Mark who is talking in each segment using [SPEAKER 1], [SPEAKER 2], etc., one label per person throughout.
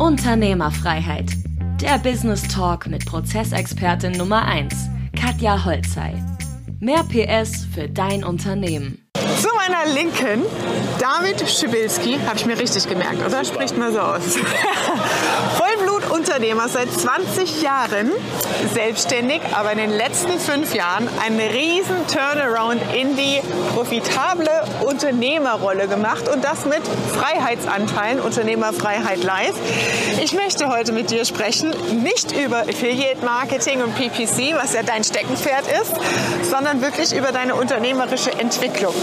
[SPEAKER 1] Unternehmerfreiheit. Der Business Talk mit Prozessexpertin Nummer 1, Katja Holzei. Mehr PS für dein Unternehmen.
[SPEAKER 2] Zu meiner Linken, David Schibilski, habe ich mir richtig gemerkt, oder? Spricht mal so aus. Vollblutunternehmer seit 20 Jahren, selbstständig, aber in den letzten fünf Jahren einen riesen Turnaround in die profitable Unternehmerrolle gemacht und das mit Freiheitsanteilen, Unternehmerfreiheit live. Ich möchte heute mit dir sprechen, nicht über Affiliate Marketing und PPC, was ja dein Steckenpferd ist, sondern wirklich über deine unternehmerische Entwicklung.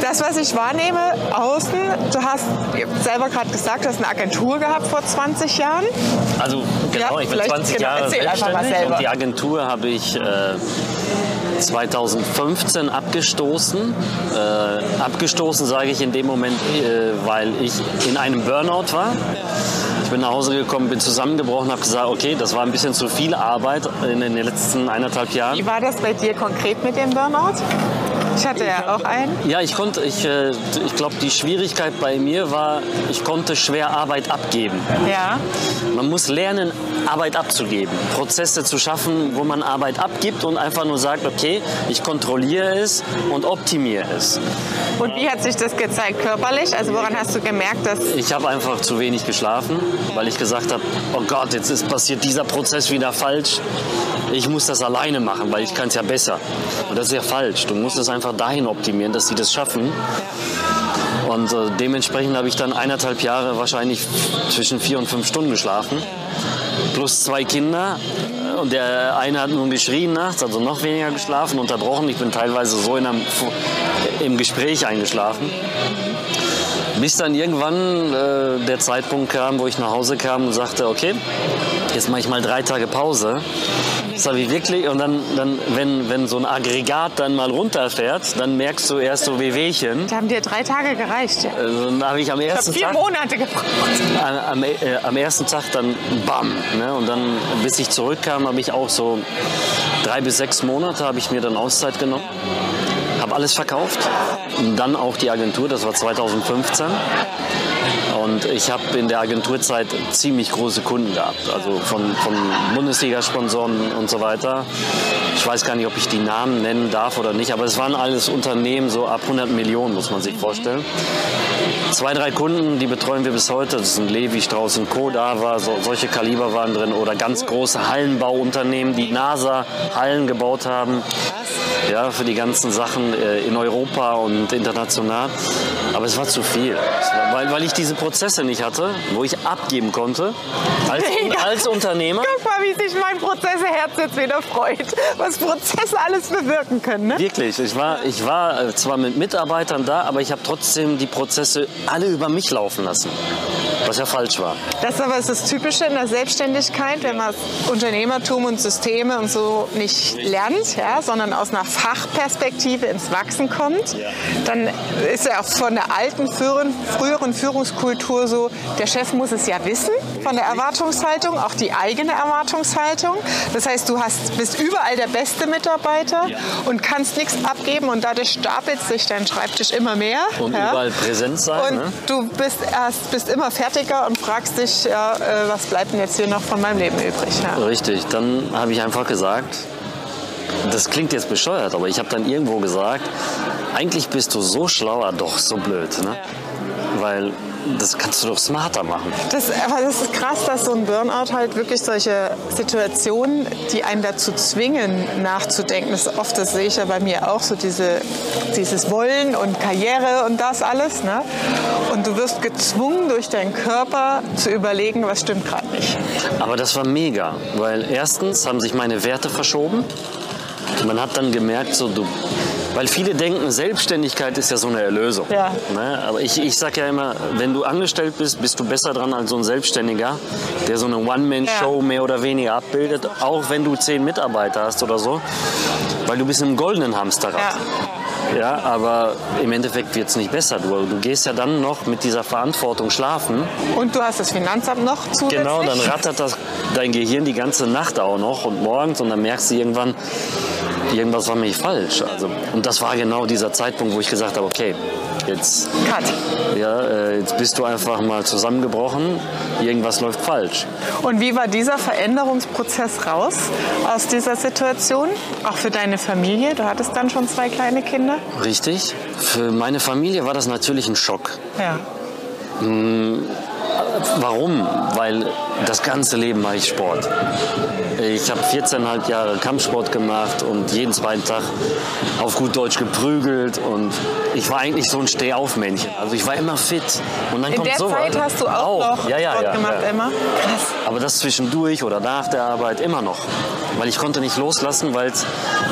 [SPEAKER 2] Das, was ich wahrnehme, außen, du hast selber gerade gesagt, du hast eine Agentur gehabt vor 20 Jahren.
[SPEAKER 3] Also genau,
[SPEAKER 2] Ja,
[SPEAKER 3] ich bin
[SPEAKER 2] vielleicht-
[SPEAKER 3] 20
[SPEAKER 2] genau,
[SPEAKER 3] Jahre selbstständig und die Agentur habe ich äh, 2015 abgestoßen. Äh, abgestoßen sage ich in dem Moment, äh, weil ich in einem Burnout war. Ich bin nach Hause gekommen, bin zusammengebrochen, habe gesagt, okay, das war ein bisschen zu viel Arbeit in den letzten eineinhalb Jahren.
[SPEAKER 2] Wie war das bei dir konkret mit dem Burnout? Ich hatte ja auch einen.
[SPEAKER 3] Ja, ich konnte, ich, äh, ich glaube, die Schwierigkeit bei mir war, ich konnte schwer Arbeit abgeben.
[SPEAKER 2] Ja.
[SPEAKER 3] Man muss lernen, Arbeit abzugeben, Prozesse zu schaffen, wo man Arbeit abgibt und einfach nur sagt, okay, ich kontrolliere es und optimiere es.
[SPEAKER 2] Und wie hat sich das gezeigt körperlich? Also woran hast du gemerkt, dass
[SPEAKER 3] Ich habe einfach zu wenig geschlafen, weil ich gesagt habe, oh Gott, jetzt ist passiert dieser Prozess wieder falsch. Ich muss das alleine machen, weil ich kann es ja besser. Und das ist ja falsch. Du musst es einfach dahin optimieren, dass sie das schaffen. Und äh, dementsprechend habe ich dann eineinhalb Jahre wahrscheinlich zwischen vier und fünf Stunden geschlafen. Plus zwei Kinder. Und der eine hat nun geschrien nachts, also noch weniger geschlafen, unterbrochen. Ich bin teilweise so in einem, im Gespräch eingeschlafen. Bis dann irgendwann äh, der Zeitpunkt kam, wo ich nach Hause kam und sagte, okay, jetzt mache ich mal drei Tage Pause. Das habe ich wirklich. Und dann, dann wenn, wenn so ein Aggregat dann mal runterfährt, dann merkst du erst so Wehwehchen.
[SPEAKER 2] da haben dir drei Tage gereicht? Ja.
[SPEAKER 3] Also, dann habe ich am
[SPEAKER 2] Ich habe
[SPEAKER 3] ersten
[SPEAKER 2] vier
[SPEAKER 3] Tag,
[SPEAKER 2] Monate gebraucht.
[SPEAKER 3] am, am, äh, am ersten Tag dann bam. Ne? Und dann, bis ich zurückkam, habe ich auch so drei bis sechs Monate habe ich mir dann Auszeit genommen. Habe alles verkauft. Und dann auch die Agentur, das war 2015. Und ich habe in der Agenturzeit ziemlich große Kunden gehabt, also von, von Bundesliga-Sponsoren und so weiter. Ich weiß gar nicht, ob ich die Namen nennen darf oder nicht, aber es waren alles Unternehmen so ab 100 Millionen, muss man sich vorstellen. Zwei, drei Kunden, die betreuen wir bis heute. Das sind Levi, Strauß und Co. Da war so, solche Kaliber waren drin oder ganz große Hallenbauunternehmen, die NASA-Hallen gebaut haben. Ja, für die ganzen Sachen äh, in Europa und international. Aber es war zu viel. War, weil, weil ich diese Prozesse nicht hatte, wo ich abgeben konnte als, als Unternehmer.
[SPEAKER 2] Guck mal, wie sich mein Prozesseherz jetzt wieder freut, was Prozesse alles bewirken können. Ne?
[SPEAKER 3] Wirklich, ich war, ich war äh, zwar mit Mitarbeitern da, aber ich habe trotzdem die Prozesse alle über mich laufen lassen. Was ja falsch war.
[SPEAKER 2] Das aber ist das Typische in der Selbstständigkeit, wenn man Unternehmertum und Systeme und so nicht lernt, ja, sondern aus einer Fachperspektive ins Wachsen kommt, dann ist ja auch von der alten, früheren, früheren Führungskultur so, der Chef muss es ja wissen von der Erwartungshaltung, auch die eigene Erwartungshaltung. Das heißt, du hast, bist überall der beste Mitarbeiter und kannst nichts abgeben und dadurch stapelt sich dein Schreibtisch immer mehr.
[SPEAKER 3] Und
[SPEAKER 2] ja.
[SPEAKER 3] überall präsent sein.
[SPEAKER 2] Und
[SPEAKER 3] ne?
[SPEAKER 2] du bist erst bist immer fertiger und fragst dich, ja, äh, was bleibt denn jetzt hier noch von meinem Leben übrig? Ja.
[SPEAKER 3] Richtig, dann habe ich einfach gesagt, das klingt jetzt bescheuert, aber ich habe dann irgendwo gesagt, eigentlich bist du so schlauer, doch so blöd. Ne? Weil das kannst du doch smarter machen.
[SPEAKER 2] Das, aber das ist krass, dass so ein Burnout halt wirklich solche Situationen, die einen dazu zwingen, nachzudenken. Das ist oft, das sehe ich ja bei mir auch, so diese, dieses Wollen und Karriere und das alles. Ne? Und du wirst gezwungen durch deinen Körper zu überlegen, was stimmt gerade nicht.
[SPEAKER 3] Aber das war mega, weil erstens haben sich meine Werte verschoben. Man hat dann gemerkt, so du, weil viele denken, Selbstständigkeit ist ja so eine Erlösung.
[SPEAKER 2] Ja.
[SPEAKER 3] Ne? Aber ich, ich sage ja immer, wenn du angestellt bist, bist du besser dran als so ein Selbstständiger, der so eine One-Man-Show
[SPEAKER 2] Ja.
[SPEAKER 3] mehr oder weniger abbildet, auch wenn du zehn Mitarbeiter hast oder so, weil du bist im goldenen Hamsterrad.
[SPEAKER 2] Ja.
[SPEAKER 3] Ja, aber im Endeffekt wird es nicht besser. Du, du gehst ja dann noch mit dieser Verantwortung schlafen.
[SPEAKER 2] Und du hast das Finanzamt noch zusätzlich.
[SPEAKER 3] Genau, dann rattert das dein Gehirn die ganze Nacht auch noch und morgens und dann merkst du irgendwann, irgendwas war mich falsch. Also, und das war genau dieser Zeitpunkt, wo ich gesagt habe, okay, jetzt,
[SPEAKER 2] Cut.
[SPEAKER 3] ja, äh, jetzt bist du einfach mal zusammengebrochen, irgendwas läuft falsch.
[SPEAKER 2] Und wie war dieser Veränderungsprozess raus aus dieser Situation? Auch für deine Familie? Du hattest dann schon zwei kleine Kinder?
[SPEAKER 3] Richtig. Für meine Familie war das natürlich ein Schock.
[SPEAKER 2] Ja.
[SPEAKER 3] Warum? Weil das ganze Leben mache ich Sport. Ich habe 14,5 Jahre Kampfsport gemacht und jeden zweiten Tag auf gut Deutsch geprügelt und ich war eigentlich so ein Stehaufmännchen. Also ich war immer fit. Und dann
[SPEAKER 2] In
[SPEAKER 3] kommt
[SPEAKER 2] der
[SPEAKER 3] sowas.
[SPEAKER 2] Zeit hast du auch, noch
[SPEAKER 3] ja, ja,
[SPEAKER 2] Sport
[SPEAKER 3] ja,
[SPEAKER 2] gemacht. Emma? Krass.
[SPEAKER 3] Aber das zwischendurch oder nach der Arbeit immer noch. Weil ich konnte nicht loslassen, weil es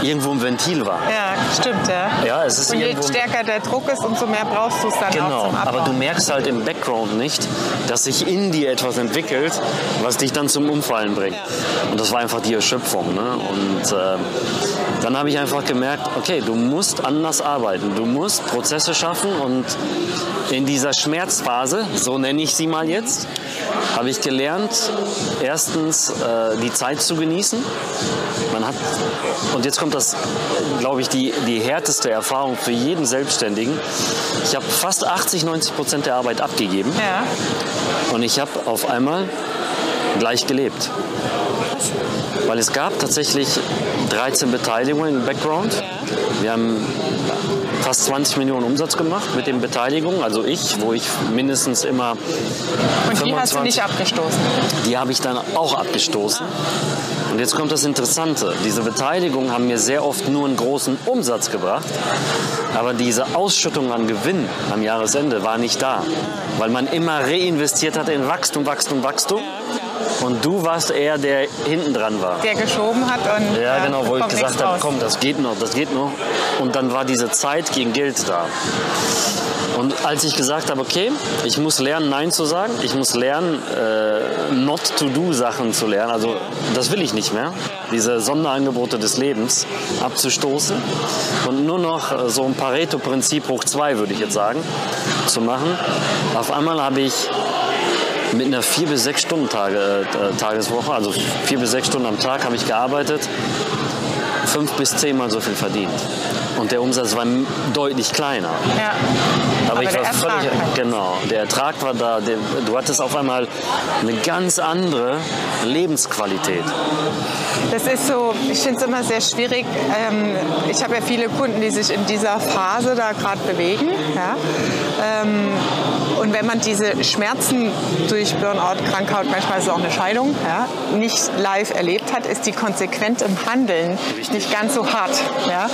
[SPEAKER 3] irgendwo ein Ventil war.
[SPEAKER 2] Ja, stimmt, ja.
[SPEAKER 3] Ja, es ist
[SPEAKER 2] Und je stärker der Druck ist, umso mehr brauchst du es dann auch
[SPEAKER 3] Genau,
[SPEAKER 2] zum Abbau.
[SPEAKER 3] aber du merkst halt im Background nicht, dass sich in dir etwas entwickelt, was dich dann zum Umfallen bringt. Und das war einfach die Erschöpfung. Ne? Und äh, dann habe ich einfach gemerkt, okay, du musst anders arbeiten, du musst Prozesse schaffen und in dieser Schmerzphase, so nenne ich sie mal jetzt, habe ich gelernt, erstens äh, die Zeit zu genießen. Man hat, und jetzt kommt das, glaube ich, die, die härteste Erfahrung für jeden Selbstständigen. Ich habe fast 80, 90 Prozent der Arbeit abgegeben
[SPEAKER 2] ja.
[SPEAKER 3] und ich habe auf einmal gleich gelebt. Weil es gab tatsächlich 13 Beteiligungen im Background. Wir haben fast 20 Millionen Umsatz gemacht mit den Beteiligungen. Also ich, wo ich mindestens immer
[SPEAKER 2] Und die hast du nicht abgestoßen.
[SPEAKER 3] die habe ich dann auch abgestoßen. Und jetzt kommt das Interessante. Diese Beteiligungen haben mir sehr oft nur einen großen Umsatz gebracht. Aber diese Ausschüttung an Gewinn am Jahresende war nicht da. Weil man immer reinvestiert hat in Wachstum, Wachstum, Wachstum. Und du warst eher der hinten dran war.
[SPEAKER 2] Der geschoben hat und
[SPEAKER 3] Ja,
[SPEAKER 2] äh,
[SPEAKER 3] genau, wo ich gesagt habe, komm, das geht noch, das geht noch. Und dann war diese Zeit gegen Geld da. Und als ich gesagt habe, okay, ich muss lernen, Nein zu sagen, ich muss lernen, äh, Not-to-Do-Sachen zu lernen, also das will ich nicht mehr, diese Sonderangebote des Lebens abzustoßen und nur noch äh, so ein Pareto-Prinzip hoch zwei, würde ich jetzt sagen, zu machen. Auf einmal habe ich mit einer vier bis sechs Stunden Tage, äh, Tageswoche, also vier bis sechs Stunden am Tag habe ich gearbeitet, fünf bis zehnmal so viel verdient. Und der Umsatz war deutlich kleiner.
[SPEAKER 2] Ja.
[SPEAKER 3] Aber,
[SPEAKER 2] Aber
[SPEAKER 3] ich war völlig,
[SPEAKER 2] halt.
[SPEAKER 3] genau, der Ertrag war da. Der, du hattest auf einmal eine ganz andere Lebensqualität.
[SPEAKER 2] Das ist so, ich finde es immer sehr schwierig. Ähm, ich habe ja viele Kunden, die sich in dieser Phase da gerade bewegen. Ja? Ähm, und wenn man diese Schmerzen durch Burnout, Krankheit, manchmal ist es auch eine Scheidung, ja, nicht live erlebt hat, ist die konsequent im Handeln nicht ganz so hart. Ja?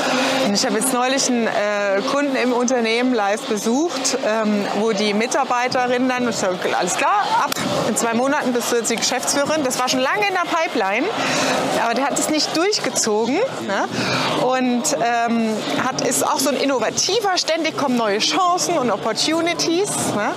[SPEAKER 2] Und ich habe jetzt neulich einen äh, Kunden im Unternehmen live besucht, ähm, wo die Mitarbeiterin dann, ich sag, alles klar, ab in zwei Monaten bist du jetzt die Geschäftsführerin. Das war schon lange in der Pipeline, aber der hat es nicht durchgezogen ne? und ähm, hat, ist auch so ein Innovativer, ständig kommen neue Chancen und Opportunities. Ne?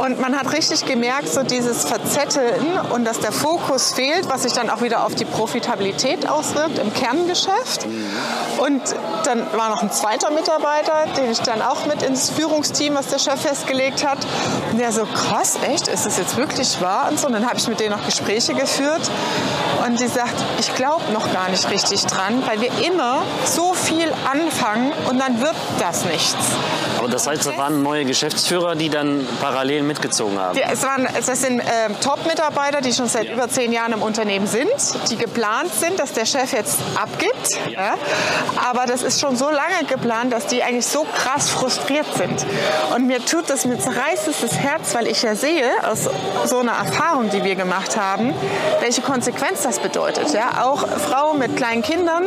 [SPEAKER 2] Und man hat richtig gemerkt, so dieses Verzetteln und dass der Fokus fehlt, was sich dann auch wieder auf die Profitabilität auswirkt im Kerngeschäft. Und dann war noch ein zweiter Mitarbeiter, den ich dann auch mit ins Führungsteam, was der Chef festgelegt hat. Und der so, krass, echt, ist das jetzt wirklich wahr? Und so. Und dann habe ich mit denen noch Gespräche geführt. Und die sagt, ich glaube noch gar nicht richtig dran, weil wir immer so viel anfangen und dann wird das nichts.
[SPEAKER 3] Aber das heißt, das waren neue Geschäftsführer, die dann parallel mitgezogen haben.
[SPEAKER 2] Ja, es, waren, es sind ähm, Top-Mitarbeiter, die schon seit über zehn Jahren im Unternehmen sind, die geplant sind, dass der Chef jetzt abgibt. Ja. Aber das ist schon so lange geplant, dass die eigentlich so krass frustriert sind. Und mir tut das, mir zerreißt es das Herz, weil ich ja sehe, aus so einer Erfahrung, die wir gemacht haben, welche Konsequenz das bedeutet. Ja. Auch Frau mit kleinen Kindern,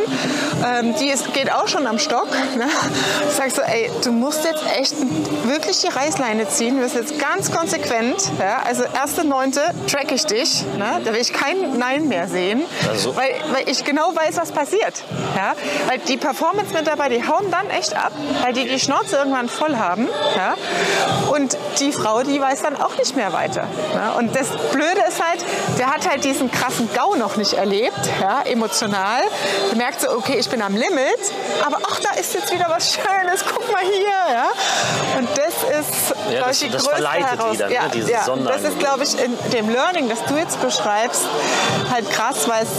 [SPEAKER 2] ähm, die ist, geht auch schon am Stock. Ne. Ich sag so, ey, du musst jetzt echt wirklich die Reißleine ziehen, du bist jetzt ganz konsequent. Ja? Also erste Neunte track ich dich, ne? da will ich kein Nein mehr sehen,
[SPEAKER 3] Also-
[SPEAKER 2] weil, weil ich genau weiß, was passiert. Ja? Weil die Performance-Mitarbeiter, die hauen dann echt ab, weil die die Schnauze irgendwann voll haben. Ja? Und die Frau, die weiß dann auch nicht mehr weiter. Ja? Und das Blöde ist halt, der hat halt diesen krassen GAU noch nicht erlebt, ja? emotional. Der merkt so, okay, ich bin am Limit, aber ach, da ist jetzt wieder was Schönes, guck mal hier Ja? Und das ist,
[SPEAKER 3] Ja, das-
[SPEAKER 2] ich, die
[SPEAKER 3] das
[SPEAKER 2] größte
[SPEAKER 3] verleitet
[SPEAKER 2] Heraus-
[SPEAKER 3] ne,
[SPEAKER 2] ja,
[SPEAKER 3] dieses
[SPEAKER 2] ja. Das ist, glaube ich, in dem Learning, das du jetzt beschreibst, halt krass, weil es,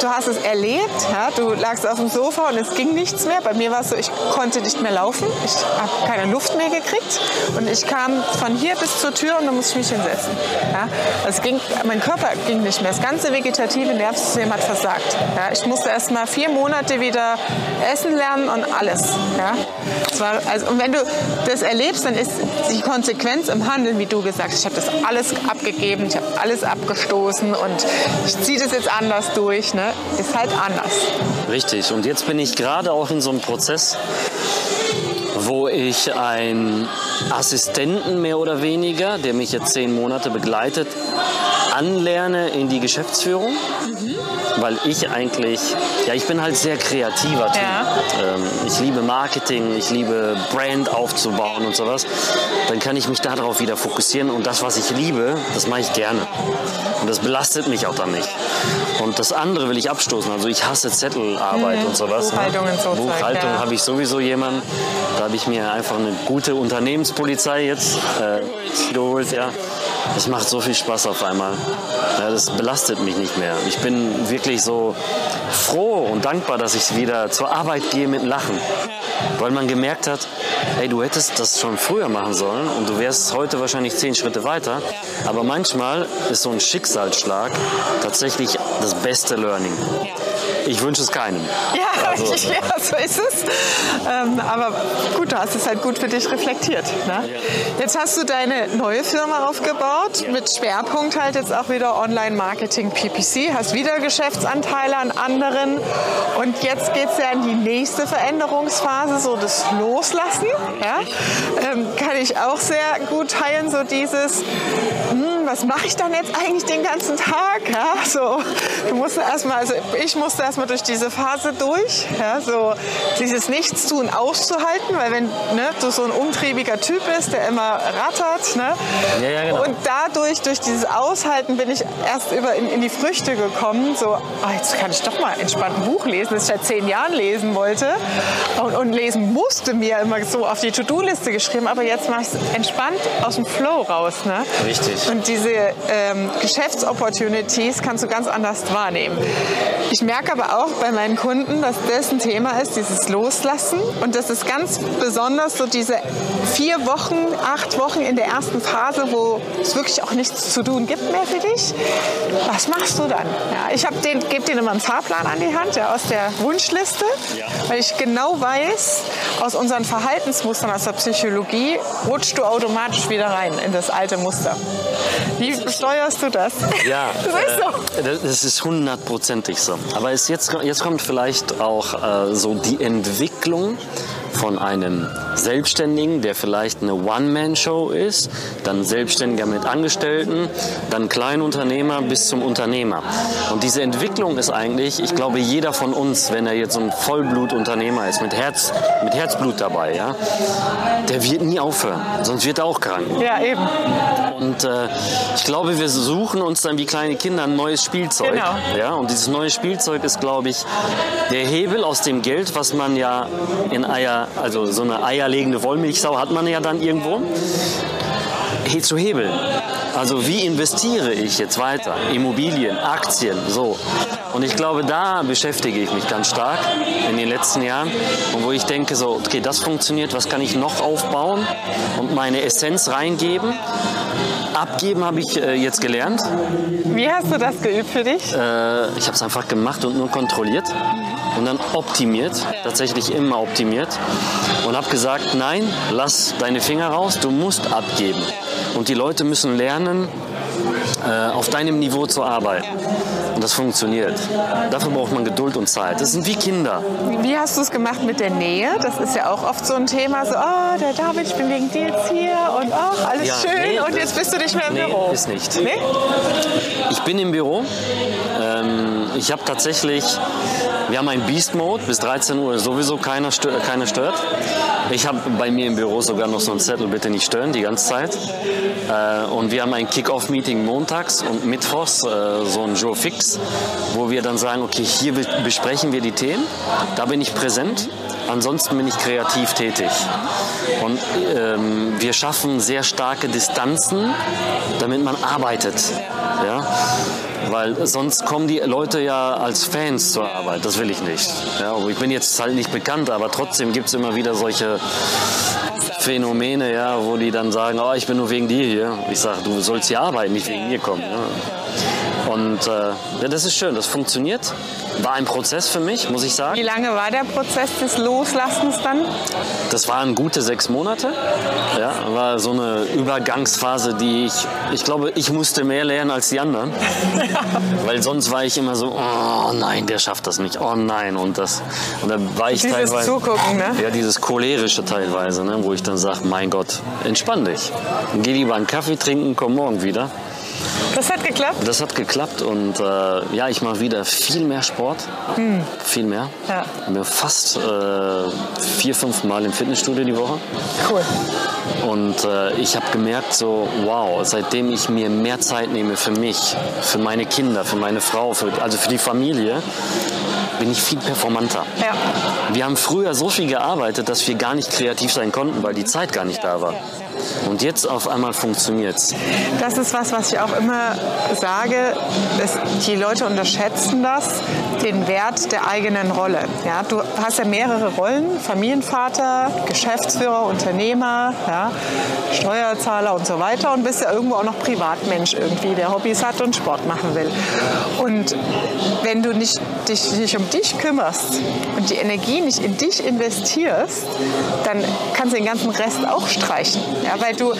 [SPEAKER 2] du hast es erlebt. Ja? Du lagst auf dem Sofa und es ging nichts mehr. Bei mir war es so, ich konnte nicht mehr laufen. Ich habe keine Luft mehr gekriegt. Und ich kam von hier bis zur Tür und dann musste ich mich hinsetzen. Ja? Es ging, mein Körper ging nicht mehr. Das ganze vegetative Nervensystem hat versagt. Ja? Ich musste erst mal vier Monate wieder essen lernen und alles. Ja? Es war, also, und wenn du das erlebst, dann ist die Konsequenz im Handeln, wie du gesagt hast, ich habe das alles abgegeben, ich habe alles abgestoßen und ich ziehe das jetzt anders durch, ne? ist halt anders.
[SPEAKER 3] Richtig. Und jetzt bin ich gerade auch in so einem Prozess, wo ich einen Assistenten mehr oder weniger, der mich jetzt zehn Monate begleitet, anlerne in die Geschäftsführung. Weil ich eigentlich, ja, ich bin halt sehr kreativer Typ.
[SPEAKER 2] Ja.
[SPEAKER 3] Ähm, ich liebe Marketing, ich liebe Brand aufzubauen und sowas. Dann kann ich mich darauf wieder fokussieren und das, was ich liebe, das mache ich gerne. Und das belastet mich auch dann nicht. Und das andere will ich abstoßen. Also ich hasse Zettelarbeit und sowas.
[SPEAKER 2] Buchhaltung
[SPEAKER 3] ne?
[SPEAKER 2] und so
[SPEAKER 3] Buchhaltung
[SPEAKER 2] ja.
[SPEAKER 3] habe ich sowieso jemanden. Da habe ich mir einfach eine gute Unternehmenspolizei jetzt äh, geholt. Ja. Das macht so viel Spaß auf einmal. Ja, das belastet mich nicht mehr. Ich bin wirklich so froh und dankbar, dass ich wieder zur Arbeit gehe mit Lachen. Weil man gemerkt hat, hey, du hättest das schon früher machen sollen und du wärst heute wahrscheinlich zehn Schritte weiter. Aber manchmal ist so ein Schicksalsschlag tatsächlich das beste Learning. Ich wünsche es keinem.
[SPEAKER 2] Ja,
[SPEAKER 3] Also-
[SPEAKER 2] ja so ist es. Ähm, aber gut, du hast es halt gut für dich reflektiert. Ne? Jetzt hast du deine neue Firma aufgebaut, mit Schwerpunkt halt jetzt auch wieder Online-Marketing PPC, hast wieder Geschäftsanteile an anderen und jetzt geht es ja in die nächste Veränderungsphase, so das Loslassen. Ja? Ähm, kann ich auch sehr gut teilen, so dieses, hm, was mache ich dann jetzt eigentlich den ganzen Tag? Ja? So, du musst erstmal, also ich musste erstmal durch diese Phase durch, ja? so dieses Nichtstun auszuhalten, weil wenn ne, du so ein umtriebiger Typ bist, der immer rattert, ne?
[SPEAKER 3] Ja, ja, genau.
[SPEAKER 2] und dadurch, durch dieses Aushalten, bin ich erst über in, in die Früchte gekommen, so, ah, jetzt kann ich doch mal entspannt ein Buch lesen, das ich seit zehn Jahren lesen wollte und, und lesen musste, mir immer so auf die To-Do-Liste geschrieben, aber jetzt mache ich es entspannt aus dem Flow raus. Ne?
[SPEAKER 3] Richtig.
[SPEAKER 2] Und diese ähm, Geschäftsopportunities kannst du ganz anders wahrnehmen. Ich merke aber auch bei meinen Kunden, dass das ein Thema ist, dieses Loslassen. Und das ist ganz besonders so diese vier Wochen, acht Wochen in der ersten Phase, wo es wirklich auch nichts zu tun gibt mehr für dich. Was machst du dann? Ja, ich gebe denen immer einen Fahrplan an die Hand ja, aus der Wunschliste, weil ich genau weiß, aus unseren Verhaltensmustern aus der Psychologie rutscht du automatisch wieder rein in das alte Muster. Wie steuerst du das?
[SPEAKER 3] Ja,
[SPEAKER 2] das ist
[SPEAKER 3] äh, das- das ist hundertprozentig so. Aber es jetzt, jetzt kommt vielleicht auch äh, so die Entwicklung von einem Selbstständigen, der vielleicht eine One-Man-Show ist, dann Selbstständiger mit Angestellten, dann Kleinunternehmer bis zum Unternehmer. Und diese Entwicklung ist eigentlich, ich glaube, jeder von uns, wenn er jetzt so ein Vollblutunternehmer ist, mit, Herz, mit Herzblut dabei, ja, der wird nie aufhören, sonst wird er auch krank.
[SPEAKER 2] Ja, eben.
[SPEAKER 3] Und äh, ich glaube, wir suchen uns dann wie kleine Kinder ein neues Spielzeug.
[SPEAKER 2] Genau.
[SPEAKER 3] Ja, und dieses neue Spielzeug ist, glaube ich, der Hebel aus dem Geld, was man ja in Eier, also so eine eierlegende Wollmilchsau hat man ja dann irgendwo, he- zu hebeln. Also wie investiere ich jetzt weiter? Immobilien, Aktien, so. Und ich glaube, da beschäftige ich mich ganz stark in den letzten Jahren. Und wo ich denke, so, okay, das funktioniert, was kann ich noch aufbauen und meine Essenz reingeben? Abgeben habe ich äh, jetzt gelernt.
[SPEAKER 2] Wie hast du das geübt für dich?
[SPEAKER 3] Äh, ich habe es einfach gemacht und nur kontrolliert und dann optimiert, tatsächlich immer optimiert und habe gesagt, nein, lass deine Finger raus, du musst abgeben. Und die Leute müssen lernen, äh, auf deinem Niveau zu arbeiten. Und das funktioniert. Dafür braucht man Geduld und Zeit. Das sind wie Kinder.
[SPEAKER 2] Wie hast du es gemacht mit der Nähe? Das ist ja auch oft so ein Thema, so, oh, der David, ich bin wegen dir jetzt hier und oh, alles
[SPEAKER 3] Ja,
[SPEAKER 2] schön
[SPEAKER 3] nee,
[SPEAKER 2] und jetzt bist du nicht mehr im
[SPEAKER 3] nee,
[SPEAKER 2] Büro.
[SPEAKER 3] ist nicht.
[SPEAKER 2] Nee?
[SPEAKER 3] Ich bin im Büro. Ähm, ich habe tatsächlich, wir haben einen Beast Mode, bis 13 Uhr sowieso keiner, stö keiner stört. Ich habe bei mir im Büro sogar noch so einen Zettel, bitte nicht stören, die ganze Zeit. Äh, und wir haben ein Kick-Off-Meeting montags und mittwochs, äh, so ein Joe Fix, wo wir dann sagen, okay, hier be- besprechen wir die Themen, da bin ich präsent. ansonsten bin ich kreativ tätig. Und ähm, wir schaffen sehr starke Distanzen, damit man arbeitet. Ja? Weil sonst kommen die Leute ja als Fans zur Arbeit. Das will ich nicht. Ja, ich bin jetzt halt nicht bekannt, aber trotzdem gibt es immer wieder solche Phänomene, ja, wo die dann sagen, oh, ich bin nur wegen dir hier. Ich sage, du sollst hier arbeiten, nicht wegen mir kommen. Ja. Und äh, ja, das ist schön, das funktioniert. War ein Prozess für mich, muss ich sagen.
[SPEAKER 2] Wie lange war der Prozess des Loslassens dann?
[SPEAKER 3] Das waren gute sechs Monate. Ja, war so eine Übergangsphase, die ich, ich glaube, ich musste mehr lernen als die anderen. Weil sonst war ich immer so, oh nein, der schafft das nicht, oh nein. Und, das, und da war ich
[SPEAKER 2] dieses
[SPEAKER 3] teilweise.
[SPEAKER 2] Zugucken, ne?
[SPEAKER 3] Ja, dieses cholerische teilweise, ne, wo ich dann sage, mein Gott, entspann dich. Geh lieber einen Kaffee trinken, komm morgen wieder.
[SPEAKER 2] Das hat geklappt?
[SPEAKER 3] Das hat geklappt und äh, ja, ich mache wieder viel mehr Sport. Hm. Viel mehr.
[SPEAKER 2] Ja.
[SPEAKER 3] Bin fast äh, vier, fünf Mal im Fitnessstudio die Woche.
[SPEAKER 2] Cool.
[SPEAKER 3] Und äh, ich habe gemerkt, so, wow, seitdem ich mir mehr Zeit nehme für mich, für meine Kinder, für meine Frau, für, also für die Familie, bin ich viel performanter.
[SPEAKER 2] Ja.
[SPEAKER 3] Wir haben früher so viel gearbeitet, dass wir gar nicht kreativ sein konnten, weil die Zeit gar nicht da war. Und jetzt auf einmal funktioniert's.
[SPEAKER 2] Das ist was, was ich auch immer sage. Es, die Leute unterschätzen das, den Wert der eigenen Rolle. Ja, du hast ja mehrere Rollen: Familienvater, Geschäftsführer, Unternehmer, ja, Steuerzahler und so weiter. Und bist ja irgendwo auch noch Privatmensch irgendwie, der Hobbys hat und Sport machen will. Und wenn du nicht, dich nicht um dich kümmerst und die Energie nicht in dich investierst, dann kannst du den ganzen Rest auch streichen. Ja, weil du,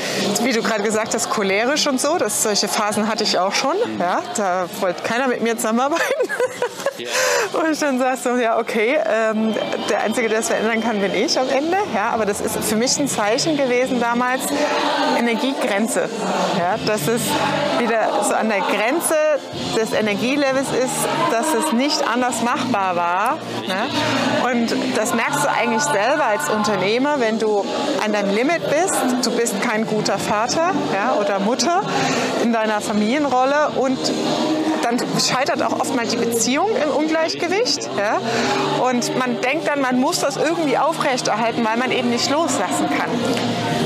[SPEAKER 2] wie du gerade gesagt hast, cholerisch und so, das, solche Phasen hatte ich auch schon. Ja, da wollte keiner mit mir zusammenarbeiten. Und ich dann sagst so, ja, okay, ähm, der Einzige, der es verändern kann, bin ich am Ende. Ja, aber das ist für mich ein Zeichen gewesen damals, Energiegrenze. Ja, dass es wieder so an der Grenze des Energielevels ist, dass es nicht anders machbar war. Ne? Und das merkst du eigentlich selber als Unternehmer, wenn du an deinem Limit bist. Du bist kein guter Vater ja, oder Mutter in deiner Familienrolle und dann scheitert auch oft mal die Beziehung im Ungleichgewicht. Ja? Und man denkt dann, man muss das irgendwie aufrechterhalten, weil man eben nicht loslassen kann.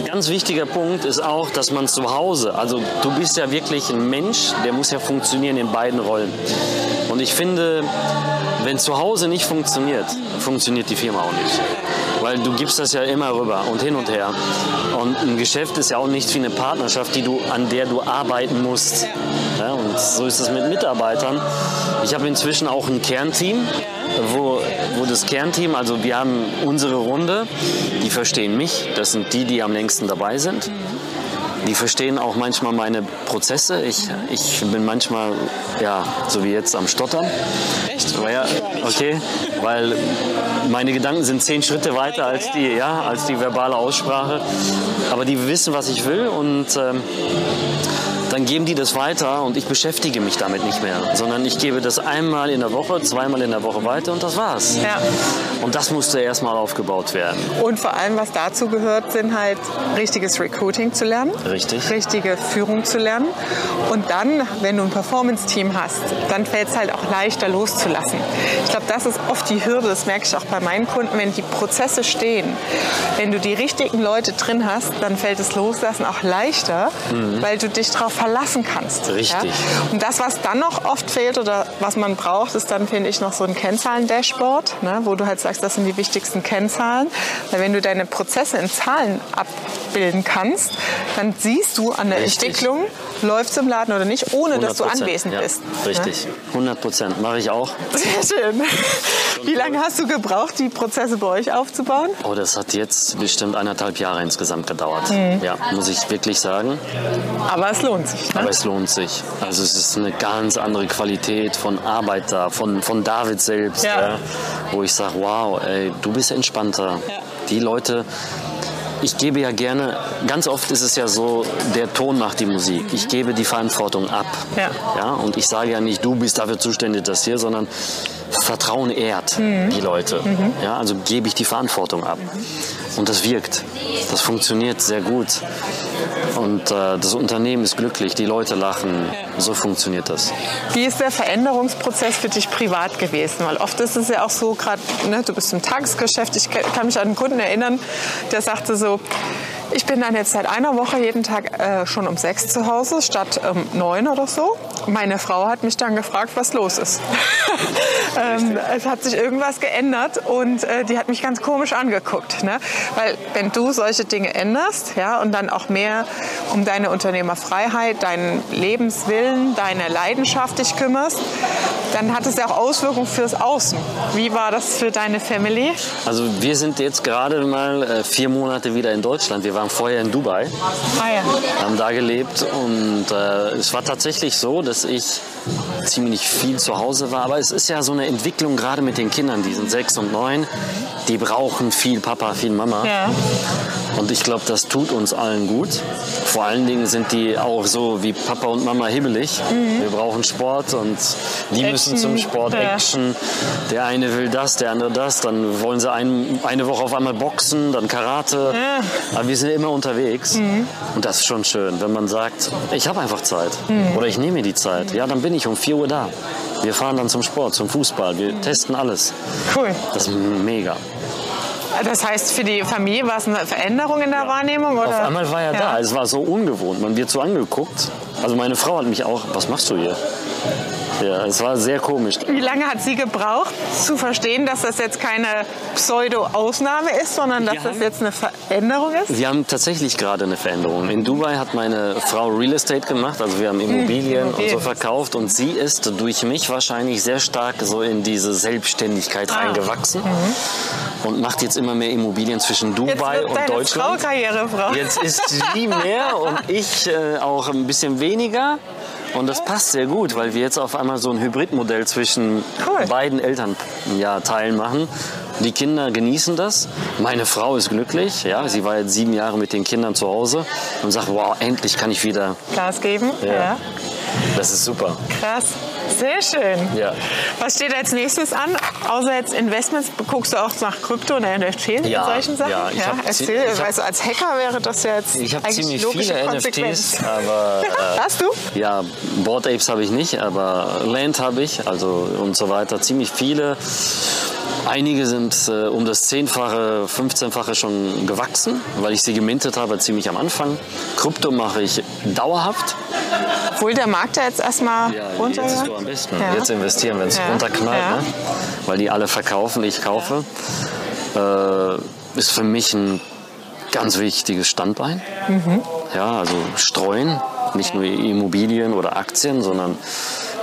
[SPEAKER 3] Ganz wichtiger Punkt ist auch, dass man zu Hause, also du bist ja wirklich ein Mensch, der muss ja funktionieren in beiden Rollen. Und ich finde, wenn zu Hause nicht funktioniert, funktioniert die Firma auch nicht. Weil du gibst das ja immer rüber und hin und her. Und ein Geschäft ist ja auch nicht wie eine Partnerschaft, die du, an der du arbeiten musst. Ja, und so ist es mit Mitarbeitern. Ich habe inzwischen auch ein Kernteam, wo, wo das Kernteam, also wir haben unsere Runde, die verstehen mich. Das sind die, die am längsten dabei sind. Die verstehen auch manchmal meine Prozesse. Ich, ich bin manchmal, ja, so wie jetzt am Stottern.
[SPEAKER 2] Echt?
[SPEAKER 3] Ja, okay, weil meine Gedanken sind zehn Schritte weiter als die, ja, als die verbale Aussprache. Aber die wissen, was ich will und ähm, dann geben die das weiter und ich beschäftige mich damit nicht mehr, sondern ich gebe das einmal in der Woche, zweimal in der Woche weiter und das war's.
[SPEAKER 2] Ja.
[SPEAKER 3] Und das musste erstmal aufgebaut werden.
[SPEAKER 2] Und vor allem, was dazu gehört, sind halt richtiges Recruiting zu lernen.
[SPEAKER 3] Richtig.
[SPEAKER 2] Richtige Führung zu lernen. Und dann, wenn du ein Performance-Team hast, dann fällt es halt auch leichter loszulassen. Ich glaube, das ist oft die Hürde, das merke ich auch bei meinen Kunden, wenn die Prozesse stehen. Wenn du die richtigen Leute drin hast, dann fällt es loslassen auch leichter, weil du dich darauf verlassen kannst.
[SPEAKER 3] Richtig.
[SPEAKER 2] Ja? Und das, was dann noch oft fehlt oder was man braucht, ist dann, finde ich, noch so ein Kennzahlen-Dashboard, ne? wo du halt sagst, das sind die wichtigsten Kennzahlen. Weil wenn du deine Prozesse in Zahlen abbilden kannst, dann siehst du an der
[SPEAKER 3] Richtig.
[SPEAKER 2] Entwicklung, läuft es im Laden oder nicht, ohne dass du
[SPEAKER 3] 100%,
[SPEAKER 2] anwesend
[SPEAKER 3] ja,
[SPEAKER 2] bist.
[SPEAKER 3] Richtig, 100 Prozent mache ich auch.
[SPEAKER 2] Sehr schön. Wie lange hast du gebraucht, die Prozesse bei euch aufzubauen?
[SPEAKER 3] Oh, das hat jetzt bestimmt eineinhalb Jahre insgesamt gedauert.
[SPEAKER 2] Mhm.
[SPEAKER 3] Ja, muss ich wirklich sagen.
[SPEAKER 2] Aber es lohnt sich. Ne?
[SPEAKER 3] Aber es lohnt sich. Also es ist eine ganz andere Qualität von Arbeit da, von, von David selbst,
[SPEAKER 2] Ja.
[SPEAKER 3] ja, wo ich sage, wow, ey, du bist entspannter. Die Leute, ich gebe ja gerne, ganz oft ist es ja so, der Ton macht die Musik. Ich gebe die Verantwortung ab.
[SPEAKER 2] Ja.
[SPEAKER 3] Ja, und ich sage ja nicht, du bist dafür zuständig, das hier, sondern Vertrauen ehrt die Leute. Ja, also gebe ich die Verantwortung ab. Und das wirkt. Das funktioniert sehr gut. Und äh, das Unternehmen ist glücklich, die Leute lachen. So funktioniert das.
[SPEAKER 2] Wie ist der Veränderungsprozess für dich privat gewesen? Weil oft ist es ja auch so, gerade ne, du bist im Tagesgeschäft. Ich kann mich an einen Kunden erinnern, der sagte so, ich bin dann jetzt seit einer Woche jeden Tag äh, schon um sechs zu Hause statt um neun oder so. Meine Frau hat mich dann gefragt, was los ist. ähm, es hat sich irgendwas geändert und äh, die hat mich ganz komisch angeguckt. Ne? Weil wenn du solche Dinge änderst ja, und dann auch mehr um deine Unternehmerfreiheit, deinen Lebenswillen, deine Leidenschaft dich kümmerst, dann hat es ja auch Auswirkungen fürs Außen. Wie war das für deine Family?
[SPEAKER 3] Also wir sind jetzt gerade mal äh, vier Monate wieder in Deutschland. Wir waren vorher in Dubai,
[SPEAKER 2] Ah ja.
[SPEAKER 3] haben da gelebt und äh, es war tatsächlich so, dass ich ziemlich viel zu Hause war. Aber es ist ja so eine Entwicklung gerade mit den Kindern, die sind sechs und neun. Die brauchen viel Papa, viel Mama.
[SPEAKER 2] ja.
[SPEAKER 3] Und ich glaube, das tut uns allen gut. Vor allen Dingen sind die auch so wie Papa und Mama hibbelig. Wir brauchen Sport und die müssen zum Sport,
[SPEAKER 2] ja.
[SPEAKER 3] Action. Der eine will das, der andere das. Dann wollen sie ein, eine Woche auf einmal boxen, dann Karate. Aber wir sind immer unterwegs. Und das ist schon schön, wenn man sagt, ich habe einfach Zeit. Oder ich nehme mir die Zeit. Ja, dann bin ich um 4 Uhr da. Wir fahren dann zum Sport, zum Fußball. Wir testen alles.
[SPEAKER 2] Cool.
[SPEAKER 3] Das ist mega.
[SPEAKER 2] Das heißt, für die Familie war es eine Veränderung in der Wahrnehmung? Oder?
[SPEAKER 3] Auf einmal war er da. Es war so ungewohnt. Man wird so angeguckt. Also meine Frau hat mich auch, was machst du hier? Ja, es war sehr komisch.
[SPEAKER 2] Wie lange hat sie gebraucht, zu verstehen, dass das jetzt keine Pseudo-Ausnahme ist, sondern dass
[SPEAKER 3] Wir
[SPEAKER 2] das jetzt eine Veränderung ist?
[SPEAKER 3] Wir haben tatsächlich gerade eine Veränderung. In Dubai hat meine Frau Real Estate gemacht, also wir haben Immobilien und so verkauft und sie ist durch mich wahrscheinlich sehr stark so in diese Selbstständigkeit reingewachsen und macht jetzt immer mehr Immobilien zwischen
[SPEAKER 2] Jetzt
[SPEAKER 3] Dubai
[SPEAKER 2] wird
[SPEAKER 3] und
[SPEAKER 2] deine Frau
[SPEAKER 3] Deutschland.
[SPEAKER 2] Karrierefrau.
[SPEAKER 3] Jetzt ist sie mehr und ich äh, auch ein bisschen weniger. Und das passt sehr gut, weil wir jetzt auf einmal so ein Hybridmodell zwischen
[SPEAKER 2] Cool.
[SPEAKER 3] beiden Elternteilen ja, Teilen machen. Die Kinder genießen das. Meine Frau ist glücklich. Ja, sie war jetzt sieben Jahre mit den Kindern zu Hause und sagt, wow, endlich kann ich wieder.
[SPEAKER 2] Gas geben.
[SPEAKER 3] Ja.
[SPEAKER 2] Ja.
[SPEAKER 3] Das ist super.
[SPEAKER 2] Krass. Sehr schön.
[SPEAKER 3] Ja.
[SPEAKER 2] Was steht als nächstes an? Außer jetzt Investments, guckst du auch nach Krypto und NFTs
[SPEAKER 3] Ja,
[SPEAKER 2] und solchen Sachen?
[SPEAKER 3] ja, ich zi-
[SPEAKER 2] Erzähl,
[SPEAKER 3] ich hab-
[SPEAKER 2] also als Hacker wäre das ja jetzt
[SPEAKER 3] Ich habe ziemlich
[SPEAKER 2] logische
[SPEAKER 3] viele
[SPEAKER 2] Konsequenz.
[SPEAKER 3] NFTs, aber äh,
[SPEAKER 2] Hast du?
[SPEAKER 3] Ja, Board Apes habe ich nicht, aber Land habe ich, also und so weiter. Ziemlich viele. Einige sind äh, um das Zehnfache, 15-fache schon gewachsen, weil ich sie gemintet habe ziemlich am Anfang. Krypto mache ich dauerhaft.
[SPEAKER 2] Obwohl der Markt ja jetzt erstmal runter
[SPEAKER 3] jetzt ist so am besten.
[SPEAKER 2] Ja.
[SPEAKER 3] Jetzt investieren, wenn es
[SPEAKER 2] Ja.
[SPEAKER 3] runterknallt,
[SPEAKER 2] Ja.
[SPEAKER 3] ne? weil die alle verkaufen, ich kaufe. Äh, ist für mich ein ganz wichtiges Standbein.
[SPEAKER 2] Mhm.
[SPEAKER 3] Ja, also streuen, nicht nur Immobilien oder Aktien, sondern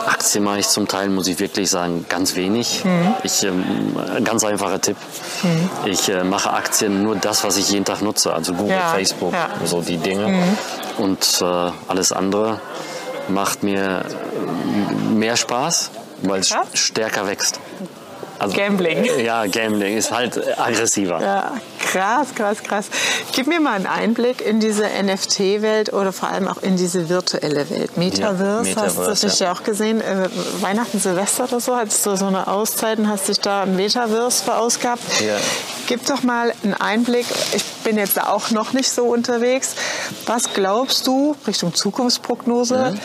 [SPEAKER 3] Aktien mache ich zum Teil, muss ich wirklich sagen, ganz wenig.
[SPEAKER 2] Mhm.
[SPEAKER 3] Ich, ähm, ganz einfacher Tipp. Ich äh, mache Aktien nur das, was ich jeden Tag nutze, also Google,
[SPEAKER 2] Ja,
[SPEAKER 3] Facebook,
[SPEAKER 2] ja.
[SPEAKER 3] so die Dinge. Und äh, alles andere macht mir äh, mehr Spaß, weil es
[SPEAKER 2] Ja?
[SPEAKER 3] stärker wächst. Also,
[SPEAKER 2] Gambling.
[SPEAKER 3] Ja, Gambling ist halt äh, aggressiver.
[SPEAKER 2] Ja, krass, krass, krass. Gib mir mal einen Einblick in diese NFT-Welt oder vor allem auch in diese virtuelle Welt. Metaverse,
[SPEAKER 3] Ja,
[SPEAKER 2] hast du
[SPEAKER 3] Metaverse,
[SPEAKER 2] dich
[SPEAKER 3] ja.
[SPEAKER 2] ja auch gesehen. Äh, Weihnachten, Silvester oder so, hattest du so eine Auszeit und hast dich da im Metaverse verausgabt.
[SPEAKER 3] Ja.
[SPEAKER 2] Gib doch mal einen Einblick. Ich bin jetzt auch noch nicht so unterwegs. Was glaubst du Richtung Zukunftsprognose?
[SPEAKER 3] Mhm.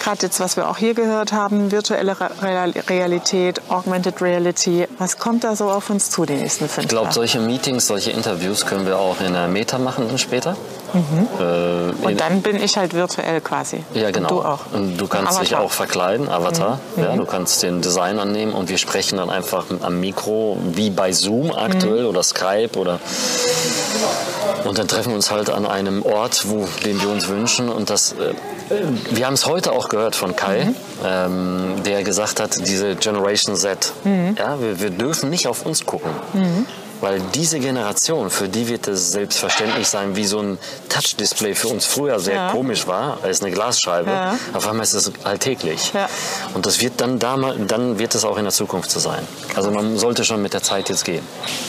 [SPEAKER 2] Gerade jetzt, was wir auch hier gehört haben, virtuelle Real- Realität, Augmented Reality. Was kommt da so auf uns zu die nächsten fünf
[SPEAKER 3] Ich glaube,
[SPEAKER 2] Jahre?
[SPEAKER 3] solche Meetings, solche Interviews können wir auch in der Meta machen dann später. Äh, in-
[SPEAKER 2] Und dann bin ich halt virtuell quasi.
[SPEAKER 3] Ja, genau.
[SPEAKER 2] Und du auch.
[SPEAKER 3] Und du kannst dich
[SPEAKER 2] Avatar. Mhm.
[SPEAKER 3] auch verkleiden, Avatar. Ja, du kannst den Design annehmen und wir sprechen dann einfach am Mikro, wie bei Zoom aktuell
[SPEAKER 2] Mhm.
[SPEAKER 3] oder Skype oder und dann treffen wir uns halt an einem Ort, wo, den wir uns wünschen. Und das, äh, wir haben es heute auch gehört von Kai,
[SPEAKER 2] Mhm.
[SPEAKER 3] ähm, der gesagt hat, diese Generation Z,
[SPEAKER 2] Mhm.
[SPEAKER 3] ja, wir, wir dürfen nicht auf uns gucken. Weil diese Generation, für die wird es selbstverständlich sein, wie so ein Touch-Display für uns früher sehr
[SPEAKER 2] Ja.
[SPEAKER 3] komisch war, als eine Glasscheibe.
[SPEAKER 2] Ja.
[SPEAKER 3] Auf einmal ist es alltäglich.
[SPEAKER 2] Ja.
[SPEAKER 3] Und das wird dann, damals, dann wird es auch in der Zukunft so sein. Also man sollte schon mit der Zeit jetzt gehen.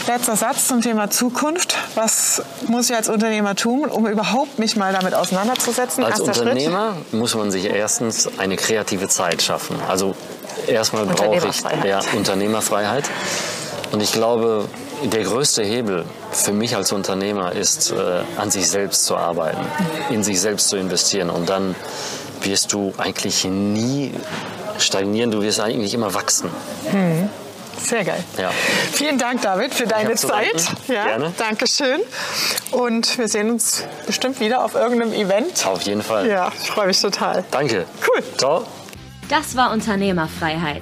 [SPEAKER 2] Letzter Satz zum Thema Zukunft. Was muss ich als Unternehmer tun, um überhaupt mich mal damit auseinanderzusetzen?
[SPEAKER 3] Als
[SPEAKER 2] Erster
[SPEAKER 3] Unternehmer muss man sich erstens eine kreative Zeit schaffen. Also erstmal brauche ich ja, Unternehmerfreiheit. Und ich glaube, der größte Hebel für mich als Unternehmer ist, äh, an sich selbst zu arbeiten, in sich selbst zu investieren. Und dann wirst du eigentlich nie stagnieren, du wirst eigentlich immer wachsen.
[SPEAKER 2] Hm. Sehr geil.
[SPEAKER 3] Ja.
[SPEAKER 2] Vielen Dank, David, für deine Zeit.
[SPEAKER 3] Ja, Gerne.
[SPEAKER 2] Dankeschön. Und wir sehen uns bestimmt wieder auf irgendeinem Event.
[SPEAKER 3] Auf jeden Fall.
[SPEAKER 2] Ja, ich freue mich total.
[SPEAKER 3] Danke.
[SPEAKER 2] Cool.
[SPEAKER 3] Ciao.
[SPEAKER 1] Das war Unternehmerfreiheit.